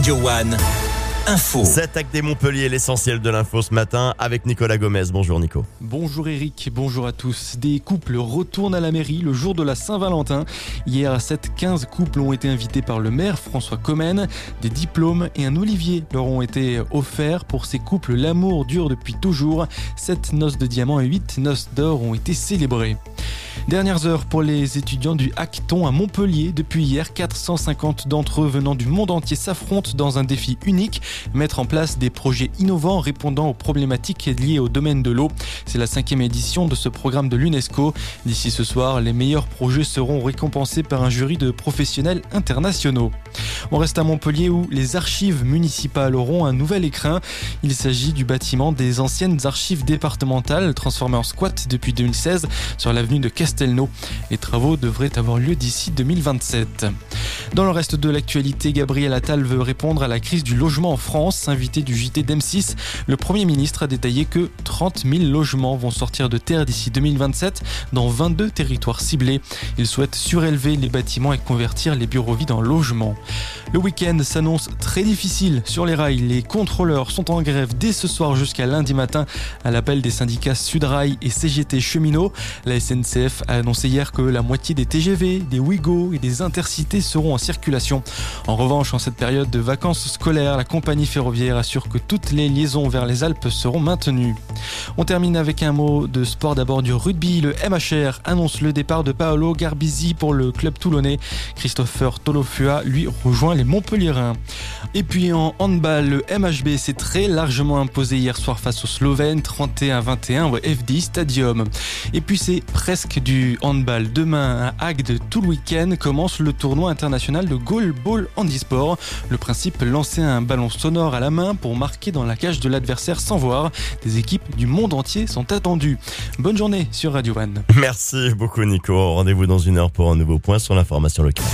Radio One. Info. Cette acte des Montpellier, l'essentiel de l'info ce matin avec Nicolas Gomez. Bonjour Nico. Bonjour Eric, bonjour à tous. Des couples retournent à la mairie le jour de la Saint-Valentin. Hier à 7, 15 couples ont été invités par le maire François Comène. Des diplômes et un olivier leur ont été offerts. Pour ces couples, l'amour dure depuis toujours. 7 noces de diamants et 8 noces d'or ont été célébrées. Dernières heures pour les étudiants du Hackathon à Montpellier. Depuis hier, 450 d'entre eux venant du monde entier s'affrontent dans un défi unique, mettre en place des projets innovants répondant aux problématiques liées au domaine de l'eau. C'est la cinquième édition de ce programme de l'UNESCO. D'ici ce soir, les meilleurs projets seront récompensés par un jury de professionnels internationaux. On reste à Montpellier où les archives municipales auront un nouvel écrin. Il s'agit du bâtiment des anciennes archives départementales transformé en squat depuis 2016 sur l'avenue de Les travaux devraient avoir lieu d'ici 2027. Dans le reste de l'actualité, Gabriel Attal veut répondre à la crise du logement en France. Invité du JT d'M6, le Premier ministre a détaillé que 30 000 logements vont sortir de terre d'ici 2027 dans 22 territoires ciblés. Il souhaite surélever les bâtiments et convertir les bureaux vides en logements. Le week-end s'annonce très difficile sur les rails. Les contrôleurs sont en grève dès ce soir jusqu'à lundi matin à l'appel des syndicats Sudrail et CGT Cheminots. La SNCF a annoncé hier que la moitié des TGV, des Ouigo et des Intercités seront en circulation. En revanche, en cette période de vacances scolaires, la compagnie ferroviaire assure que toutes les liaisons vers les Alpes seront maintenues. On termine avec un mot de sport d'abord du rugby. Le MHR annonce le départ de Paolo Garbisi pour le club toulonnais. Christopher Tolofua lui rejoint les Montpellierins. Et puis en handball, le MHB s'est très largement imposé hier soir face aux Slovènes, 31-21 au FD Stadium. Et puis c'est presque du handball. Demain à Agde, tout le week-end, commence le tournoi international de goalball handisport. Le principe, lancer un ballon sonore à la main pour marquer dans la cage de l'adversaire sans voir. Des équipes du monde entier sont attendues. Bonne journée sur Radio One. Merci beaucoup Nico. Rendez-vous dans une heure pour un nouveau point sur l'information locale.